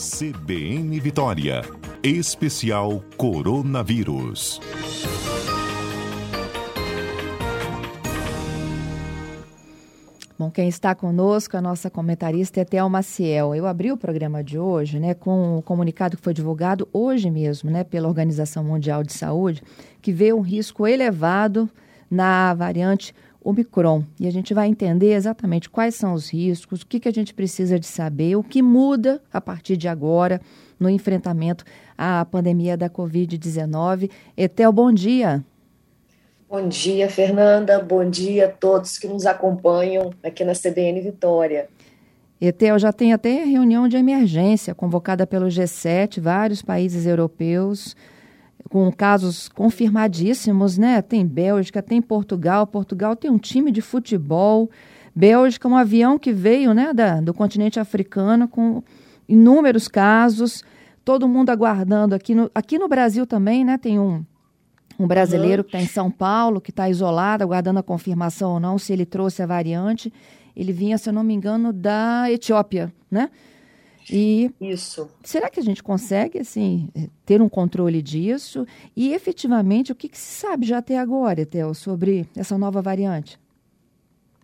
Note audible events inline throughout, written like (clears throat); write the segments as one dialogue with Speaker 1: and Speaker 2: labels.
Speaker 1: CBN Vitória. Especial Coronavírus.
Speaker 2: Bom, quem está conosco, a nossa comentarista é Thelma Ciel. Eu abri o programa de hoje né, com um comunicado que foi divulgado hoje mesmo né, pela Organização Mundial de Saúde, que vê um risco elevado na variante Omicron. E a gente vai entender exatamente quais são os riscos, o que, que a gente precisa de saber, o que muda a partir de agora no enfrentamento à pandemia da Covid-19. Etel, bom dia.
Speaker 3: Bom dia, Fernanda. Bom dia a todos que nos acompanham aqui na CBN Vitória.
Speaker 2: Etel, já tem até reunião de emergência convocada pelo G7, vários países europeus com casos confirmadíssimos, né? Tem Bélgica, tem Portugal. Portugal tem um time de futebol. Bélgica, um avião que veio, né, da, do continente africano com inúmeros casos. Todo mundo aguardando aqui no, aqui no Brasil também, né? Tem um um brasileiro uhum. que está em São Paulo, que está isolado, aguardando a confirmação ou não, se ele trouxe a variante. Ele vinha, se eu não me engano, da Etiópia, né?
Speaker 3: E isso.
Speaker 2: Será que a gente consegue, assim, ter um controle disso? E efetivamente, o que, que se sabe já até agora, Etel, sobre essa nova variante?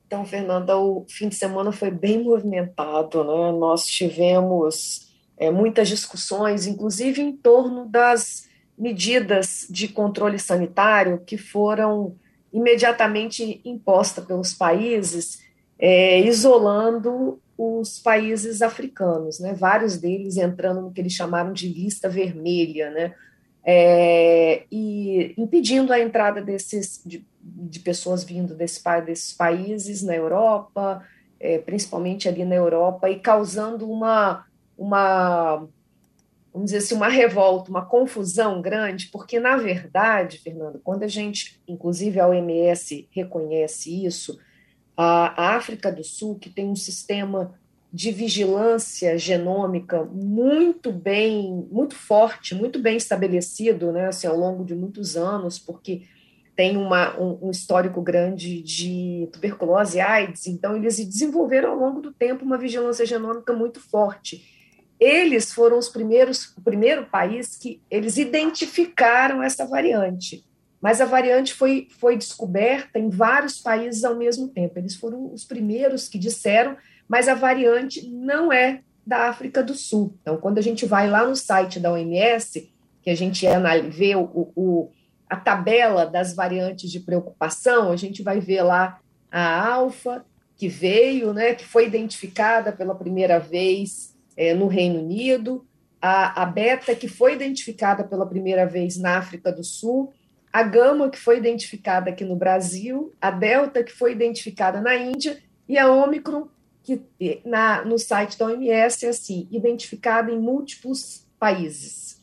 Speaker 3: Então, Fernanda, o fim de semana foi bem movimentado, né? Nós tivemos é, muitas discussões, inclusive em torno das medidas de controle sanitário que foram imediatamente impostas pelos países, é, isolando os países africanos, né, vários deles entrando no que eles chamaram de lista vermelha, né, é, e impedindo a entrada desses, de, de pessoas vindo desse, desses países na Europa, é, principalmente ali na Europa, e causando uma, uma vamos dizer assim, uma revolta, uma confusão grande, porque, na verdade, Fernando, quando a gente, inclusive a OMS reconhece isso, a África do Sul, que tem um sistema de vigilância genômica muito bem, muito forte, muito bem estabelecido, né, assim, ao longo de muitos anos, porque tem uma, um, um, histórico grande de tuberculose e AIDS, então eles desenvolveram ao longo do tempo uma vigilância genômica muito forte eles foram os primeiros, o primeiro país que eles identificaram essa variante. Mas a variante foi, foi descoberta em vários países ao mesmo tempo. Eles foram os primeiros que disseram, mas a variante não é da África do Sul. Então, quando a gente vai lá no site da OMS, que a gente vê o, o, a tabela das variantes de preocupação, a gente vai ver lá a alfa, que veio, né, que foi identificada pela primeira vez é, no Reino Unido, a, a beta, que foi identificada pela primeira vez na África do Sul, a gama, que foi identificada aqui no Brasil, a delta, que foi identificada na Índia, e a Omicron, que na, no site da OMS é assim, identificada em múltiplos países.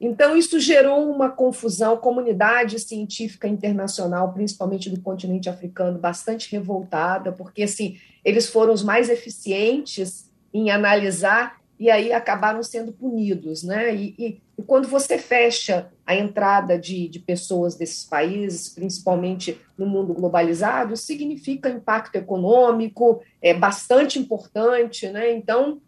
Speaker 3: Então, isso gerou uma confusão, comunidade científica internacional, principalmente do continente africano, bastante revoltada, porque assim, eles foram os mais eficientes em analisar e aí acabaram sendo punidos, né? E, e, e quando você fecha a entrada de, de, pessoas desses países, principalmente no mundo globalizado, significa impacto econômico, é bastante importante, né? Então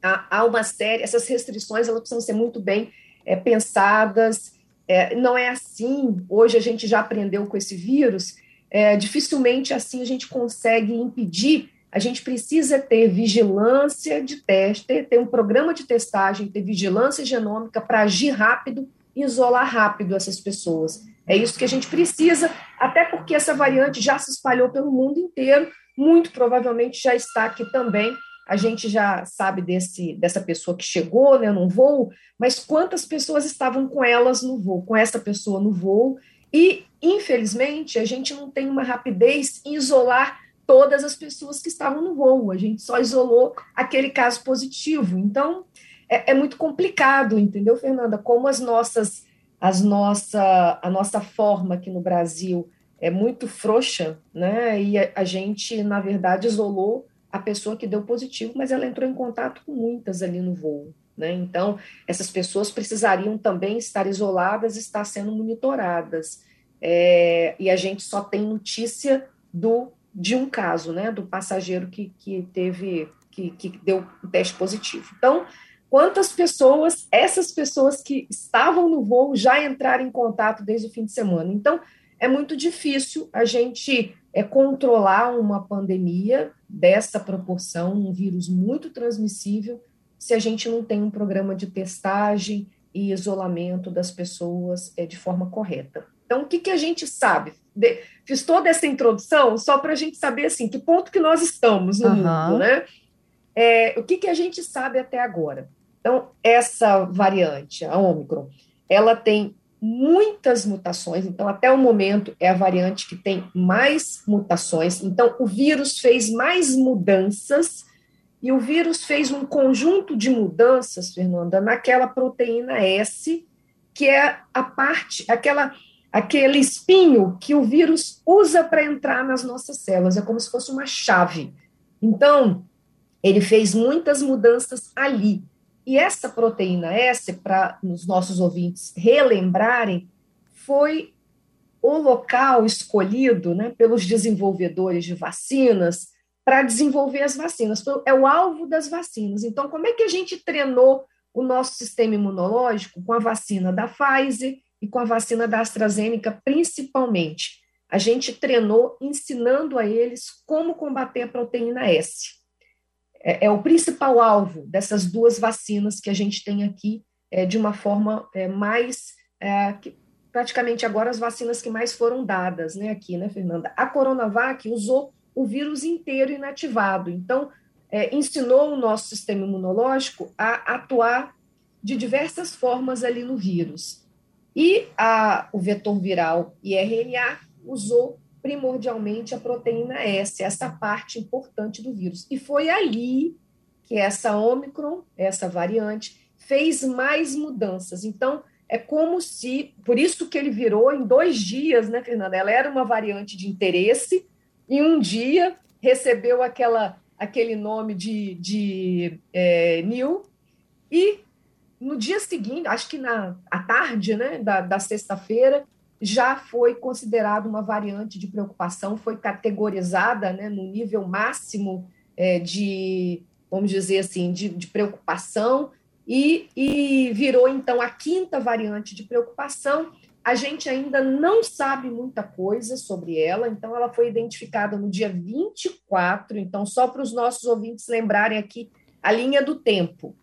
Speaker 3: há, há uma série, essas restrições elas precisam ser muito bem é, pensadas. É, não é assim. Hoje a gente já aprendeu com esse vírus. É, dificilmente assim a gente consegue impedir a gente precisa ter vigilância de teste, ter um programa de testagem, ter vigilância genômica para agir rápido e isolar rápido essas pessoas. É isso que a gente precisa, até porque essa variante já se espalhou pelo mundo inteiro, muito provavelmente já está aqui também. A gente já sabe desse, dessa pessoa que chegou né, no voo, mas quantas pessoas estavam com elas no voo, com essa pessoa no voo, e, infelizmente, a gente não tem uma rapidez em isolar todas as pessoas que estavam no voo, a gente só isolou aquele caso positivo. Então, é, é muito complicado, entendeu, Fernanda? Como as nossas, as nossa, a nossa forma aqui no Brasil é muito frouxa, né? E a, a gente, na verdade, isolou a pessoa que deu positivo, mas ela entrou em contato com muitas ali no voo. Né? Então, essas pessoas precisariam também estar isoladas, estar sendo monitoradas. É, e a gente só tem notícia do de um caso, né, do passageiro que, que teve, que, que deu um teste positivo. Então, quantas pessoas, essas pessoas que estavam no voo, já entraram em contato desde o fim de semana. Então, é muito difícil a gente é, controlar uma pandemia dessa proporção, um vírus muito transmissível, se a gente não tem um programa de testagem e isolamento das pessoas é, de forma correta. Então, o que, que a gente sabe? De, fiz toda essa introdução só para a gente saber assim, que ponto que nós estamos no uhum. mundo, né? É, o que, que a gente sabe até agora? Então, essa variante, a Ômicron, ela tem muitas mutações, então, até o momento, é a variante que tem mais mutações. Então, o vírus fez mais mudanças, e o vírus fez um conjunto de mudanças, Fernanda, naquela proteína S, que é a parte, aquela aquele espinho que o vírus usa para entrar nas nossas células, é como se fosse uma chave. Então, ele fez muitas mudanças ali. E essa proteína S, para os nossos ouvintes relembrarem, foi o local escolhido né, pelos desenvolvedores de vacinas para desenvolver as vacinas. É o alvo das vacinas. Então, como é que a gente treinou o nosso sistema imunológico com a vacina da Pfizer e com a vacina da AstraZeneca, principalmente. A gente treinou ensinando a eles como combater a proteína S. É, é o principal alvo dessas duas vacinas que a gente tem aqui, é, de uma forma é, mais. É, que, praticamente agora as vacinas que mais foram dadas né, aqui, né, Fernanda? A Coronavac usou o vírus inteiro inativado. Então, é, ensinou o nosso sistema imunológico a atuar de diversas formas ali no vírus. E a, o vetor viral IRNA usou primordialmente a proteína S, essa parte importante do vírus. E foi ali que essa Omicron, essa variante, fez mais mudanças. Então, é como se, por isso que ele virou em dois dias, né, Fernanda? Ela era uma variante de interesse, e um dia recebeu aquela, aquele nome de, de é, New, e no dia seguinte, acho que na à tarde né, da, da sexta-feira, já foi considerado uma variante de preocupação, foi categorizada né, no nível máximo é, de, vamos dizer assim, de, de preocupação, e, e virou então a quinta variante de preocupação. A gente ainda não sabe muita coisa sobre ela, então ela foi identificada no dia 24, então só para os nossos ouvintes lembrarem aqui a linha do tempo.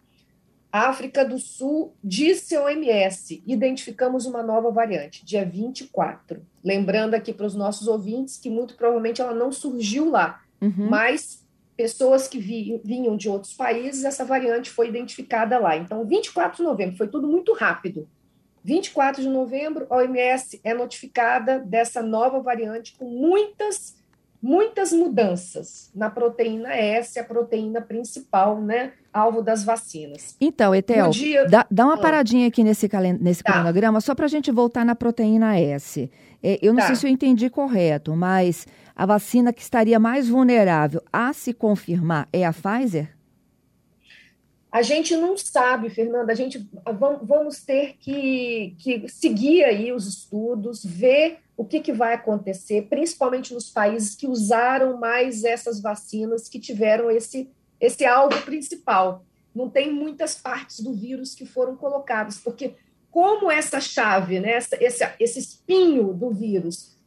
Speaker 3: África do Sul disse ao OMS: identificamos uma nova variante, dia 24. Lembrando aqui para os nossos ouvintes que muito provavelmente ela não surgiu lá, uhum. mas pessoas que vi, vinham de outros países, essa variante foi identificada lá. Então, 24 de novembro, foi tudo muito rápido. 24 de novembro, a OMS é notificada dessa nova variante com muitas muitas mudanças na proteína S, a proteína principal, né, alvo das vacinas.
Speaker 2: Então, Etel, dia... dá, dá, uma ah. paradinha aqui nesse, nesse tá. cronograma, só para a gente voltar na proteína S. É, eu não tá. sei se eu entendi correto, mas a vacina que estaria mais vulnerável a se confirmar é a Pfizer?
Speaker 3: A gente não sabe, Fernanda, a gente vamos ter que, que seguir aí os estudos, ver o que, que vai acontecer, principalmente nos países que usaram mais essas vacinas, que tiveram esse, esse alvo principal. Não tem muitas partes do vírus que foram colocadas, porque como essa chave, né, essa, esse, esse espinho do vírus,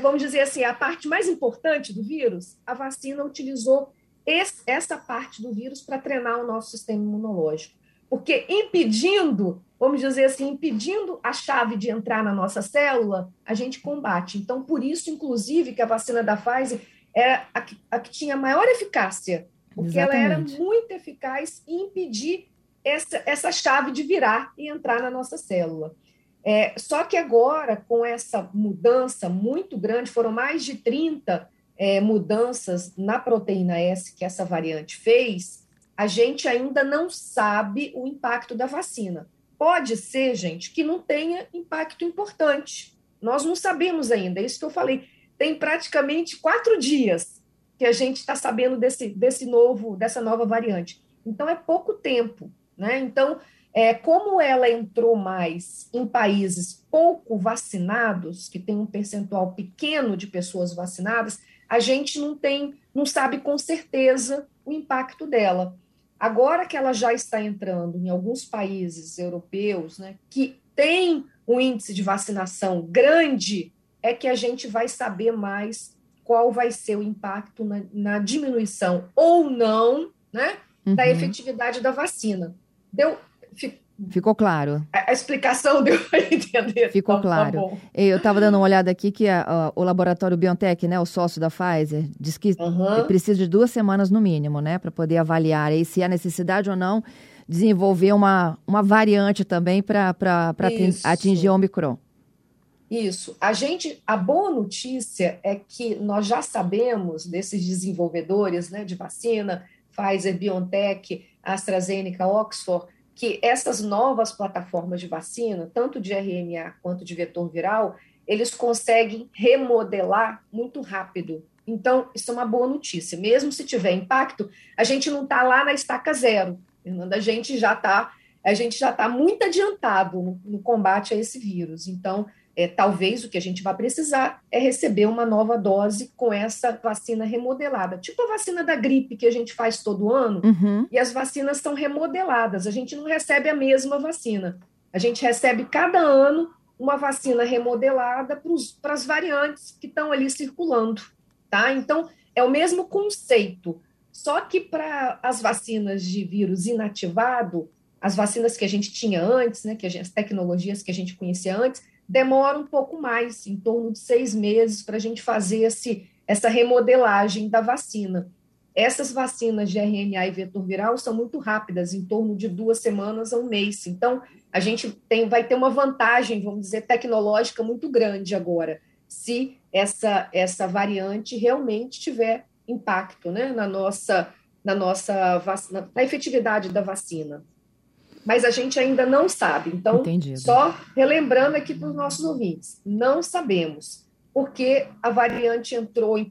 Speaker 3: vamos dizer assim, a parte mais importante do vírus, a vacina utilizou esse, essa parte do vírus para treinar o nosso sistema imunológico. Porque impedindo vamos dizer assim, impedindo a chave de entrar na nossa célula, a gente combate. Então, por isso, inclusive, que a vacina da Pfizer é a que, a que tinha maior eficácia, porque Exatamente. ela era muito eficaz em impedir essa, essa chave de virar e entrar na nossa célula. É, só que agora, com essa mudança muito grande, foram mais de 30 é, mudanças na proteína S que essa variante fez, a gente ainda não sabe o impacto da vacina. Pode ser, gente, que não tenha impacto importante. Nós não sabemos ainda, é isso que eu falei. Tem praticamente quatro dias que a gente está sabendo desse, desse novo, dessa nova variante. Então, é pouco tempo. Né? Então, é, como ela entrou mais em países pouco vacinados, que tem um percentual pequeno de pessoas vacinadas, a gente não tem, não sabe com certeza o impacto dela. Agora que ela já está entrando em alguns países europeus, né, que tem um índice de vacinação grande, é que a gente vai saber mais qual vai ser o impacto na, na diminuição ou não, né, uhum. da efetividade da vacina. Deu,
Speaker 2: Ficou claro.
Speaker 3: A, a explicação deu para entender.
Speaker 2: Ficou tá, claro. Tá eu estava dando uma olhada aqui que a, a, o laboratório BioNTech, né, o sócio da Pfizer, diz que uhum. precisa de duas semanas no mínimo, né, para poder avaliar aí se há necessidade ou não desenvolver uma, uma variante também para atingir o Omicron.
Speaker 3: Isso. A gente, a boa notícia é que nós já sabemos desses desenvolvedores, né, de vacina, Pfizer, BioNTech, AstraZeneca, Oxford que essas novas plataformas de vacina, tanto de RNA quanto de vetor viral, eles conseguem remodelar muito rápido. Então, isso é uma boa notícia. Mesmo se tiver impacto, a gente não está lá na estaca zero. Fernanda, a gente já está a gente já está muito adiantado no, no, combate a esse vírus. Então, é, talvez o que a gente vai precisar é receber uma nova dose com essa vacina remodelada, tipo a vacina da gripe que a gente faz todo ano, uhum. e as vacinas são remodeladas, a gente não recebe a mesma vacina, a gente recebe cada ano uma vacina remodelada para as variantes que estão ali circulando, tá? Então, é o mesmo conceito, só que para as vacinas de vírus inativado, as vacinas que a gente tinha antes, né, que gente, as tecnologias que a gente conhecia antes, demora um pouco mais, em torno de seis meses, para a gente fazer esse, essa remodelagem da vacina. Essas vacinas de RNA e vetor viral são muito rápidas, em torno de duas semanas a um mês. Então, a gente tem, vai ter uma vantagem, vamos dizer, tecnológica muito grande agora, se essa, essa variante realmente tiver impacto né, na nossa, na nossa vacina, na efetividade da vacina mas a gente ainda não sabe. Então, Entendido. só relembrando aqui para os nossos ouvintes, não sabemos porque a variante entrou, em,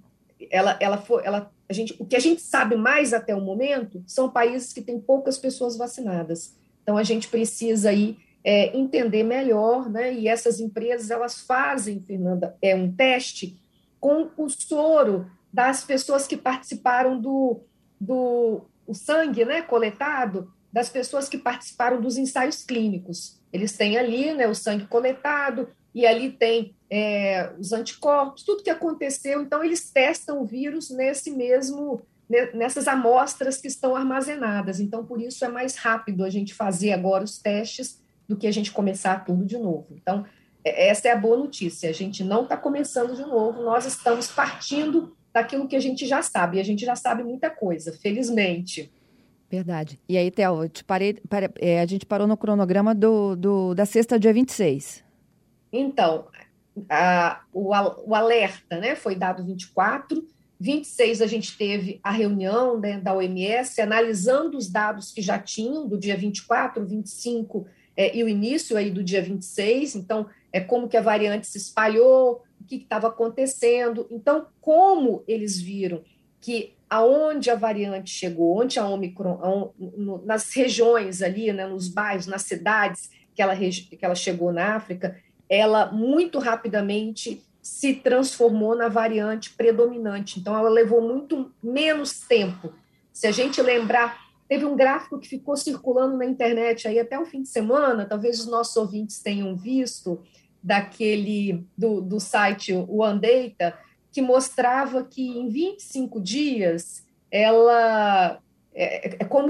Speaker 3: ela, ela foi, ela, a gente, o que a gente sabe mais até o momento são países que têm poucas pessoas vacinadas. Então, a gente precisa aí é, entender melhor, né? E essas empresas elas fazem, Fernanda, é um teste com o soro das pessoas que participaram do, do o sangue, né, coletado das pessoas que participaram dos ensaios clínicos. Eles têm ali né, o sangue coletado, e ali tem é, os anticorpos, tudo que aconteceu. Então, eles testam o vírus nesse mesmo, nessas amostras que estão armazenadas. Então, por isso é mais rápido a gente fazer agora os testes do que a gente começar tudo de novo. Então, é, essa é a boa notícia. A gente não está começando de novo, nós estamos partindo daquilo que a gente já sabe. E a gente já sabe muita coisa, felizmente.
Speaker 2: Verdade. E aí, Theo, eu te parei, pare, é, a gente parou no cronograma do, do, da sexta, dia 26.
Speaker 3: Então, a, o, o alerta né, foi dado 24, 26 a gente teve a reunião né, da OMS analisando os dados que já tinham do dia 24, 25 é, e o início aí do dia 26, então é como que a variante se espalhou, o que estava acontecendo. Então, como eles viram que aonde a variante chegou, onde a Omicron, nas regiões ali, né, nos bairros, nas cidades que ela, que ela chegou na África, ela muito rapidamente se transformou na variante predominante. Então, ela levou muito menos tempo. Se a gente lembrar, teve um gráfico que ficou circulando na internet aí até o fim de semana, talvez os nossos ouvintes tenham visto, daquele do, do site One Data, que mostrava que em 25 dias ela é, é como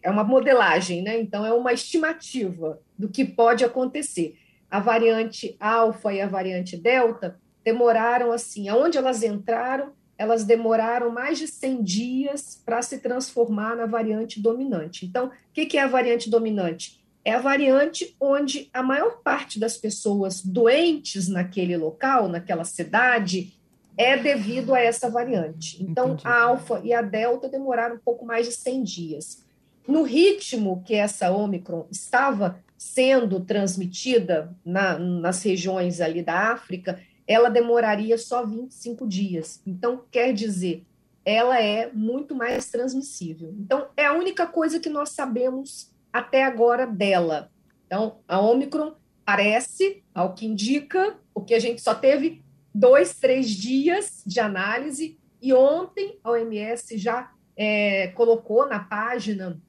Speaker 3: é uma modelagem, né? Então é uma estimativa do que pode acontecer. A variante alfa e a variante delta demoraram assim, aonde elas entraram, elas demoraram mais de 100 dias para se transformar na variante dominante. Então, o que, que é a variante dominante? É a variante onde a maior parte das pessoas doentes naquele local, naquela cidade, é devido a essa variante. Então, Entendi. a alfa e a delta demoraram um pouco mais de 100 dias. No ritmo que essa Omicron estava sendo transmitida na, nas regiões ali da África, ela demoraria só 25 dias. Então, quer dizer, ela é muito mais transmissível. Então, é a única coisa que nós sabemos até agora dela. Então, a Omicron parece, ao que indica, o que a gente só teve dois, três dias de análise, e ontem a OMS já é, colocou na página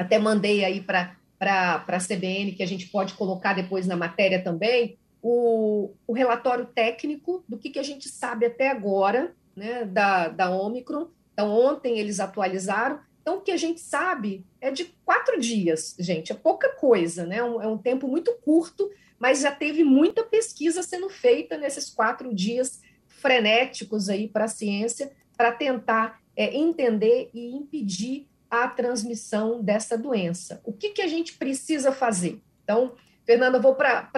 Speaker 3: até mandei aí para a CBN, que a gente pode colocar depois na matéria também, o, o relatório técnico do que, que a gente sabe até agora né, da, da Omicron. Então, ontem eles atualizaram. Então, o que a gente sabe é de quatro dias, gente, é pouca coisa, né? É um, é um tempo muito curto, mas já teve muita pesquisa sendo feita nesses quatro dias frenéticos aí para a ciência, para tentar é, entender e impedir a transmissão dessa doença. O que, que a gente precisa fazer? Então, Fernanda, vou para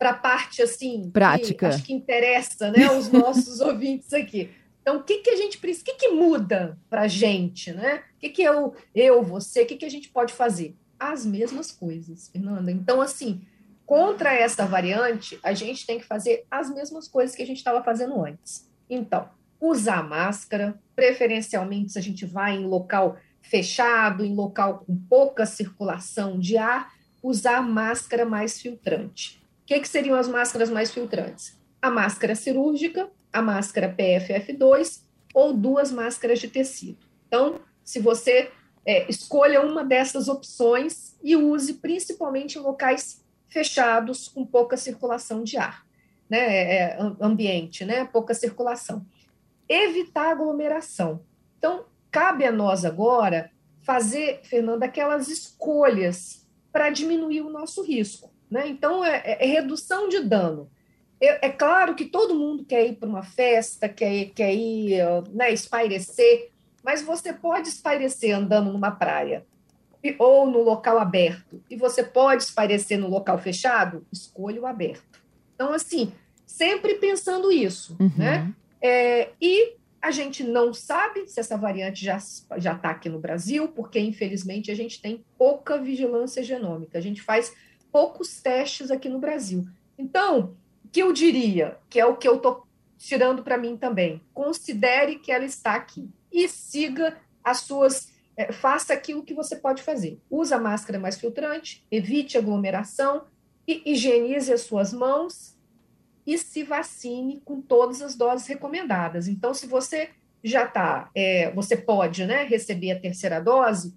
Speaker 3: a parte assim
Speaker 2: prática,
Speaker 3: que acho que interessa, né, os nossos (laughs) ouvintes aqui. Então, o que, que a gente precisa, o que, que muda para a gente, né? O que, que eu, eu, você, o que, que a gente pode fazer? As mesmas coisas, Fernanda. Então, assim, contra essa variante, a gente tem que fazer as mesmas coisas que a gente estava fazendo antes. Então, usar máscara, preferencialmente se a gente vai em local fechado, em local com pouca circulação de ar, usar máscara mais filtrante. O que, que seriam as máscaras mais filtrantes? A máscara cirúrgica, a máscara PFF2 ou duas máscaras de tecido. Então, se você é, escolha uma dessas opções e use principalmente em locais fechados com pouca circulação de ar, né, é, é ambiente, né, pouca circulação. Evitar aglomeração. Então, cabe a nós agora fazer, Fernanda, aquelas escolhas para diminuir o nosso risco. Né? Então, é, é, é redução de dano. É, é, claro que todo mundo quer ir para uma festa, quer, quer ir né, espairecer, mas você pode espairecer andando numa praia ou no local aberto, e você pode espairecer no local fechado, escolha o aberto. Então, assim, sempre pensando isso, uhum. né? É, e a gente não sabe se essa variante já já está aqui no Brasil, porque infelizmente a gente tem pouca vigilância genômica. A gente faz poucos testes aqui no Brasil. Então, que eu diria, que é o que eu estou tirando para mim também, considere que ela está aqui e siga as suas, é, faça aquilo que você pode fazer. Usa máscara mais filtrante, evite aglomeração higienize as suas mãos e se vacine com todas as doses recomendadas. Então, se você já está, é, você pode né, receber a terceira dose,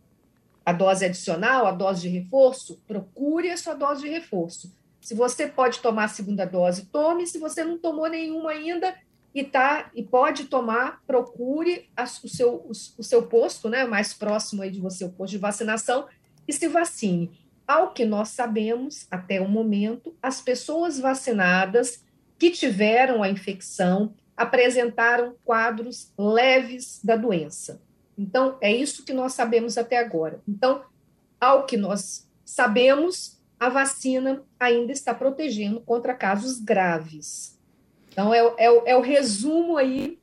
Speaker 3: a dose adicional, a dose de reforço, procure a sua dose de reforço. Se você pode tomar a segunda dose, tome. Se você não tomou nenhuma ainda e tá e pode tomar, procure a, o, seu, o, o, seu posto, né, mais próximo aí de você, o posto de vacinação, e se vacine. Ao que nós sabemos, até o momento, as pessoas vacinadas que tiveram a infecção apresentaram quadros leves da doença. Então, é isso que nós sabemos até agora. Então, ao que nós sabemos, a vacina ainda está protegendo contra casos graves. Então, é, é, é o resumo aí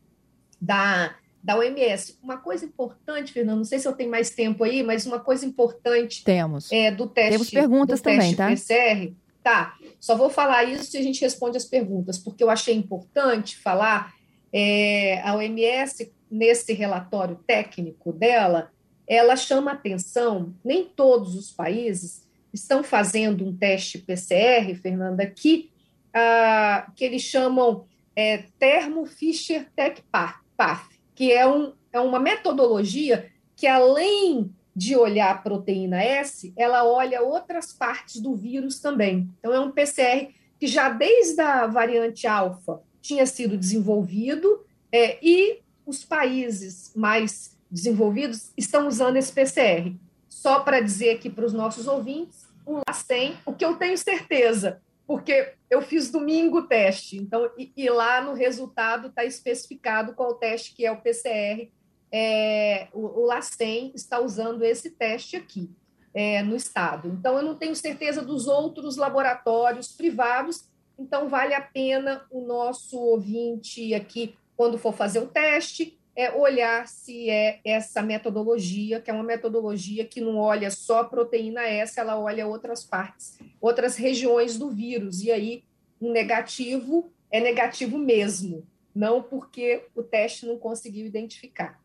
Speaker 3: da, da OMS. Uma coisa importante, Fernando, não sei se eu tenho mais tempo aí, mas uma coisa importante
Speaker 2: Temos.
Speaker 3: É, do teste.
Speaker 2: Temos perguntas também, tá?
Speaker 3: PCR. Tá, só vou falar isso e a gente responde as perguntas, porque eu achei importante falar. É, a OMS, nesse relatório técnico dela, ela chama atenção, nem todos os países estão fazendo um teste PCR, Fernanda, que, ah, que eles chamam é, Thermo Fisher Tech Path, que é, um, é uma metodologia que, além de olhar a proteína S, ela olha outras partes do vírus também. Então, é um PCR que já desde a variante alfa tinha sido desenvolvido é, e os países mais desenvolvidos estão usando esse PCR. Só para dizer aqui para os nossos ouvintes, o LACEN, o que eu tenho certeza, porque eu fiz domingo o teste, então, e, e lá no resultado está especificado qual teste que é o PCR é, o, o LACEN está usando esse teste aqui é, no estado. Então, eu não tenho certeza dos outros laboratórios privados, então vale a pena o nosso ouvinte aqui, quando for fazer o teste, é olhar se é essa metodologia, que é uma metodologia que não olha só proteína S, ela olha outras partes, outras regiões do vírus, e aí um negativo é negativo mesmo, não porque o teste não conseguiu identificar.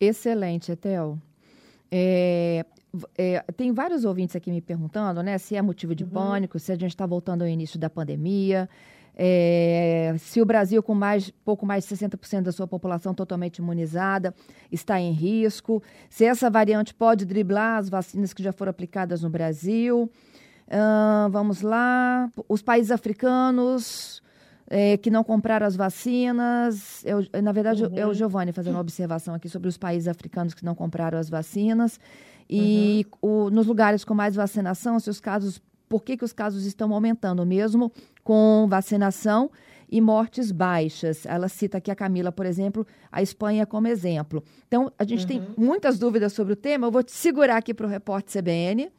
Speaker 2: Excelente, Etel. É, é, tem vários ouvintes aqui me perguntando, né, se é motivo de uhum. pânico, se a gente está voltando ao início da pandemia. É, se o Brasil, com mais, pouco mais de 60% da sua população totalmente imunizada, está em risco, se essa variante pode driblar as vacinas que já foram aplicadas no Brasil. Uh, vamos lá. Os países africanos é, que não compraram as vacinas. Eu, na verdade, uhum. é o Giovanni fazendo uma observação aqui sobre os países africanos que não compraram as vacinas. E uhum. o, nos lugares com mais vacinação, se os casos. Por que, que os casos estão aumentando, mesmo com vacinação e mortes baixas? Ela cita aqui a Camila, por exemplo, a Espanha como exemplo. Então, a gente uhum. tem muitas dúvidas sobre o tema. Eu vou te segurar aqui para o repórter CBN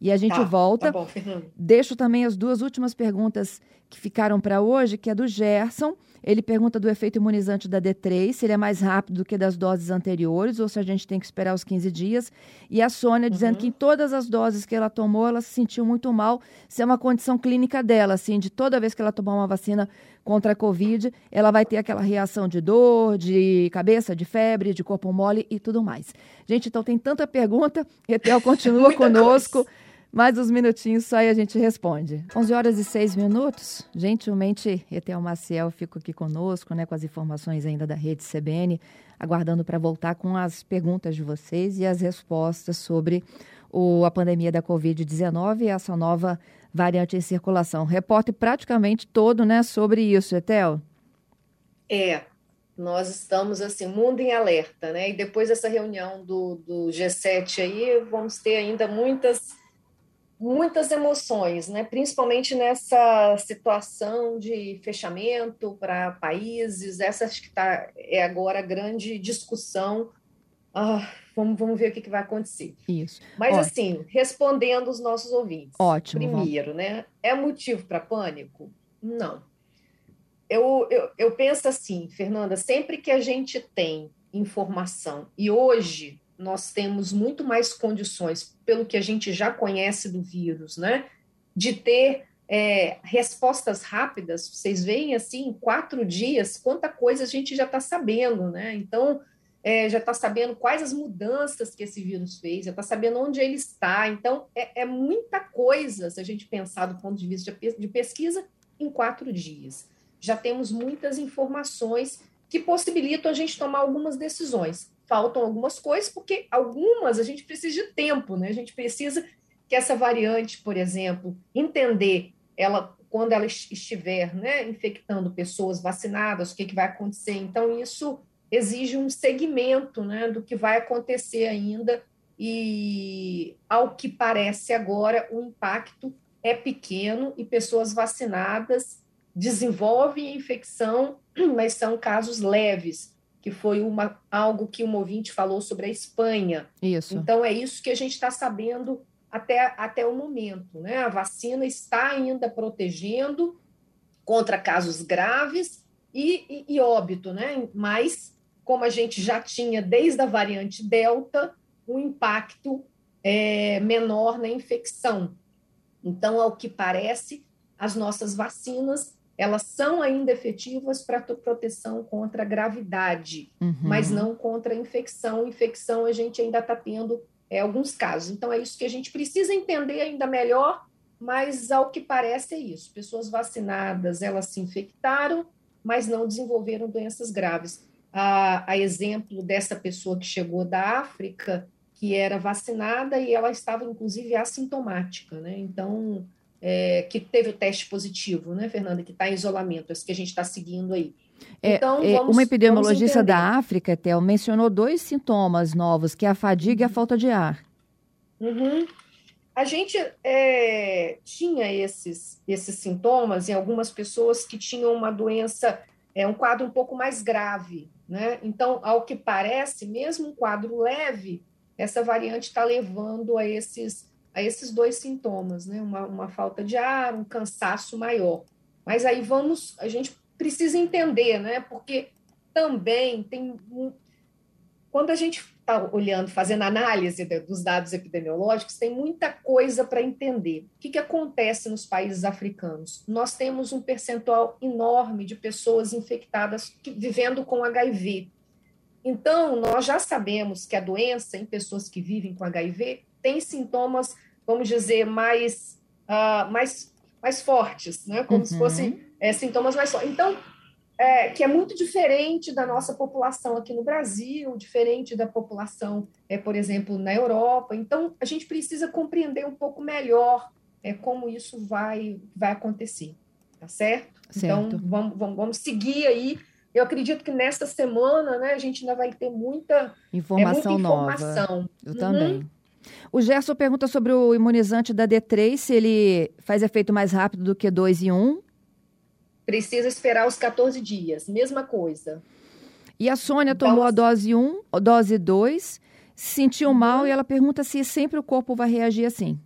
Speaker 2: e a gente tá, volta. Tá bom. Deixo também as duas últimas perguntas que ficaram para hoje, que é do Gerson. Ele pergunta do efeito imunizante da D3, se ele é mais rápido do que das doses anteriores, ou se a gente tem que esperar os 15 dias. E a Sônia dizendo uhum. que em todas as doses que ela tomou, ela se sentiu muito mal. Se é uma condição clínica dela, assim, de toda vez que ela tomar uma vacina contra a Covid, ela vai ter aquela reação de dor, de cabeça, de febre, de corpo mole e tudo mais. Gente, então tem tanta pergunta. Etel continua (laughs) conosco. Coisa. Mais uns minutinhos só e a gente responde. 11 horas e 6 minutos. Gentilmente, Etel Maciel fica aqui conosco, né, com as informações ainda da rede CBN, aguardando para voltar com as perguntas de vocês e as respostas sobre o, a pandemia da Covid-19 e essa nova variante em circulação. Repórter praticamente todo, né, sobre isso, Etel.
Speaker 3: É, nós estamos assim, mundo em alerta, né? E depois dessa reunião do, do G7 aí, vamos ter ainda muitas muitas emoções, né? principalmente nessa situação de fechamento para países, essa acho que tá, é agora a grande discussão. Ah, vamos, vamos ver o que, que vai acontecer.
Speaker 2: Isso.
Speaker 3: Mas Ótimo. assim, respondendo os nossos ouvintes.
Speaker 2: Ótimo.
Speaker 3: Primeiro, vamos. né? É motivo para pânico? Não. Eu, eu, eu penso assim, Fernanda, sempre que a gente tem informação, e hoje nós temos muito mais condições, pelo que a gente já conhece do vírus, né, de ter é, respostas rápidas. Vocês veem assim, em quatro dias, quanta coisa a gente já está sabendo, né? Então, é, já está sabendo quais as mudanças que esse vírus fez, já está sabendo onde ele está. Então, é, é, muita coisa, se a gente pensar do ponto de vista de pesquisa, em quatro dias. Já temos muitas informações que possibilitam a gente tomar algumas decisões faltam algumas coisas, porque algumas a gente precisa de tempo, né? A gente precisa que essa variante, por exemplo, entender ela quando ela estiver né, infectando pessoas vacinadas, o que, que vai acontecer. Então, isso exige um segmento né, do que vai acontecer ainda, e ao que parece agora, o impacto é pequeno e pessoas vacinadas desenvolvem infecção, (clears throat) mas são casos leves que foi uma, algo que o ouvinte falou sobre a Espanha.
Speaker 2: Isso.
Speaker 3: Então, é isso que a gente está sabendo até, até o momento. Né? A vacina está ainda protegendo contra casos graves e, e, e óbito, né? mas, como a gente já tinha desde a variante Delta, um impacto é, menor na infecção. Então, ao que parece, as nossas vacinas elas são ainda efetivas para proteção contra a gravidade, uhum. mas não contra a infecção. Infecção a gente ainda está tendo é, alguns casos. Então é isso que a gente precisa entender ainda melhor, mas ao que parece é isso. Pessoas vacinadas, elas se infectaram, mas não desenvolveram doenças graves. A, a exemplo dessa pessoa que chegou da África, que era vacinada e ela estava inclusive assintomática, né? Então é, que teve o teste positivo, né, Fernanda, que está em isolamento, esse que a gente está seguindo aí.
Speaker 2: É, então, é, vamos, uma epidemiologista da África, Tel, mencionou dois sintomas novos, que é a fadiga e a falta de ar.
Speaker 3: Uhum. A gente é, tinha esses, esses sintomas em algumas pessoas que tinham uma doença, é, um quadro um pouco mais grave, né? Então, ao que parece, mesmo um quadro leve, essa variante está levando a esses a esses dois sintomas, né? Uma, uma falta de ar, um cansaço maior. Mas aí vamos, a gente precisa entender, né? Porque também tem. Quando a gente está olhando, fazendo análise dos dados epidemiológicos, tem muita coisa para entender. O que, que acontece nos países africanos? Nós temos um percentual enorme de pessoas infectadas que, vivendo com HIV. Então, nós já sabemos que a doença em pessoas que vivem com HIV tem sintomas, vamos dizer, mais, uh, mais, mais fortes, né? como uhum. se fossem é, sintomas mais fortes. Então, é, que é muito diferente da nossa população aqui no Brasil, diferente da população, é, por exemplo, na Europa. Então, a gente precisa compreender um pouco melhor é, como isso vai, vai acontecer, tá certo? certo. Então, vamos, vamos, vamos seguir aí. Eu acredito que nesta semana, né, a gente ainda vai ter muita
Speaker 2: informação, é, muita informação. nova. Eu uhum. também. O Gerson pergunta sobre o imunizante da D3, se ele faz efeito mais rápido do que 2 e 1. Um
Speaker 3: precisa esperar os 14 dias, mesma coisa.
Speaker 2: E a Sônia então, tomou a dose 1, a dose 2, sentiu uhum. mal e ela pergunta se sempre o corpo vai reagir assim.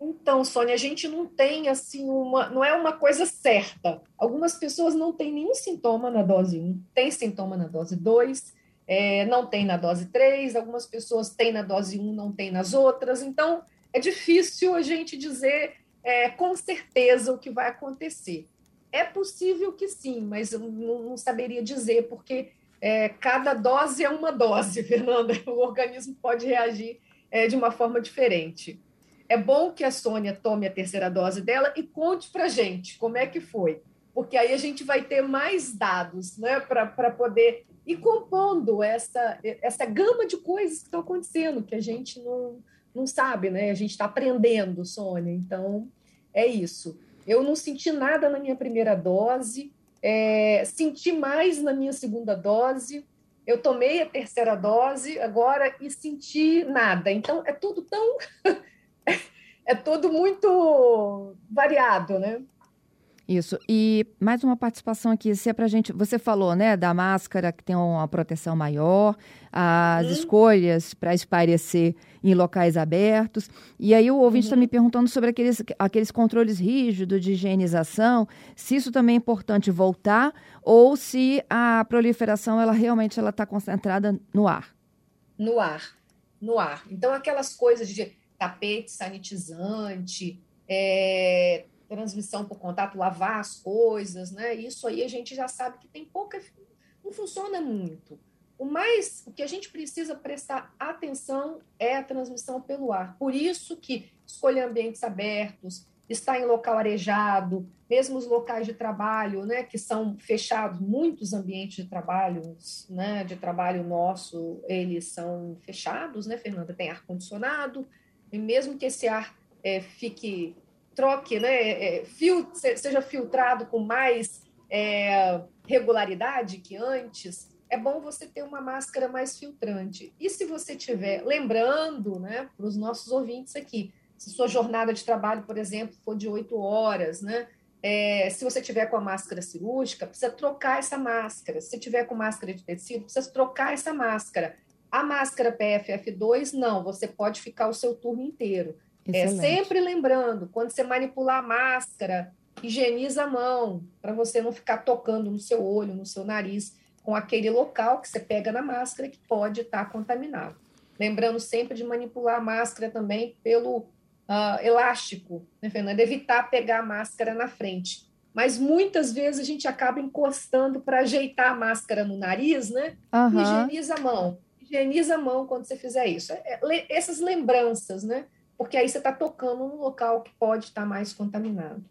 Speaker 3: Então, Sônia, a gente não tem assim uma, não é uma coisa certa. Algumas pessoas não têm nenhum sintoma na dose 1, tem sintoma na dose 2, é, não tem na dose 3, algumas pessoas têm na dose 1, não tem nas outras. Então, é difícil a gente dizer é, com certeza o que vai acontecer. É possível que sim, mas eu não, não saberia dizer, porque é, cada dose é uma dose, (laughs) Fernanda. O organismo pode reagir é, de uma forma diferente. É bom que a Sônia tome a terceira dose dela e conte para gente como é que foi, porque aí a gente vai ter mais dados né, para poder ir compondo essa, essa gama de coisas que estão acontecendo, que a gente não, não sabe, né? A gente está aprendendo, Sônia. Então, é isso. Eu não senti nada na minha primeira dose, é, senti mais na minha segunda dose. Eu tomei a terceira dose agora e senti nada. Então, é tudo tão. (laughs) é tudo muito variado, né?
Speaker 2: Isso. E mais uma participação aqui, se é pra gente. Você falou, né, da máscara que tem uma proteção maior, as uhum. escolhas para espairecer em locais abertos. E aí o ouvinte está uhum. me perguntando sobre aqueles, aqueles controles rígidos de higienização, se isso também é importante voltar ou se a proliferação ela realmente ela está concentrada no ar.
Speaker 3: No ar, no ar. Então aquelas coisas de tapete sanitizante, é, transmissão por contato, lavar as coisas, né? Isso aí a gente já sabe que tem pouca, não funciona muito. O mais, o que a gente precisa prestar atenção é a transmissão pelo ar. Por isso que escolher ambientes abertos, estar em local arejado, mesmo os locais de trabalho, né, que são fechados, muitos ambientes de trabalho, né, de trabalho nosso, eles são fechados, né, Fernanda? Tem ar condicionado, e mesmo que esse ar é, fique troque, né, é, fil seja filtrado com mais é, regularidade que antes, é bom você ter uma máscara mais filtrante. E se você tiver, lembrando, né, para os nossos ouvintes aqui, se sua jornada de trabalho, por exemplo, for de oito horas, né, é, se você tiver com a máscara cirúrgica, precisa trocar essa máscara. Se tiver com máscara de tecido, precisa trocar essa máscara. A máscara PFF2, não, você pode ficar o seu turno inteiro. É, sempre lembrando, quando você manipular a máscara, higieniza a mão, para você não ficar tocando no seu olho, no seu nariz, com aquele local que você pega na máscara que pode estar tá contaminado. Lembrando sempre de manipular a máscara também pelo uh, elástico, né, Fernanda? Evitar pegar a máscara na frente. Mas muitas vezes a gente acaba encostando para ajeitar a máscara no nariz, né? Uhum. Higieniza a mão. Higieniza a mão quando você fizer isso. É, é, essas lembranças, né? Porque aí você está tocando num local que pode estar tá mais contaminado.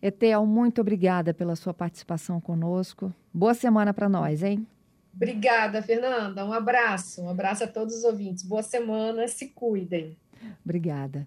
Speaker 2: Etel, muito obrigada pela sua participação conosco. Boa semana para nós, hein?
Speaker 3: Obrigada, Fernanda. Um abraço. Um abraço a todos os ouvintes. Boa semana. Se cuidem.
Speaker 2: Obrigada.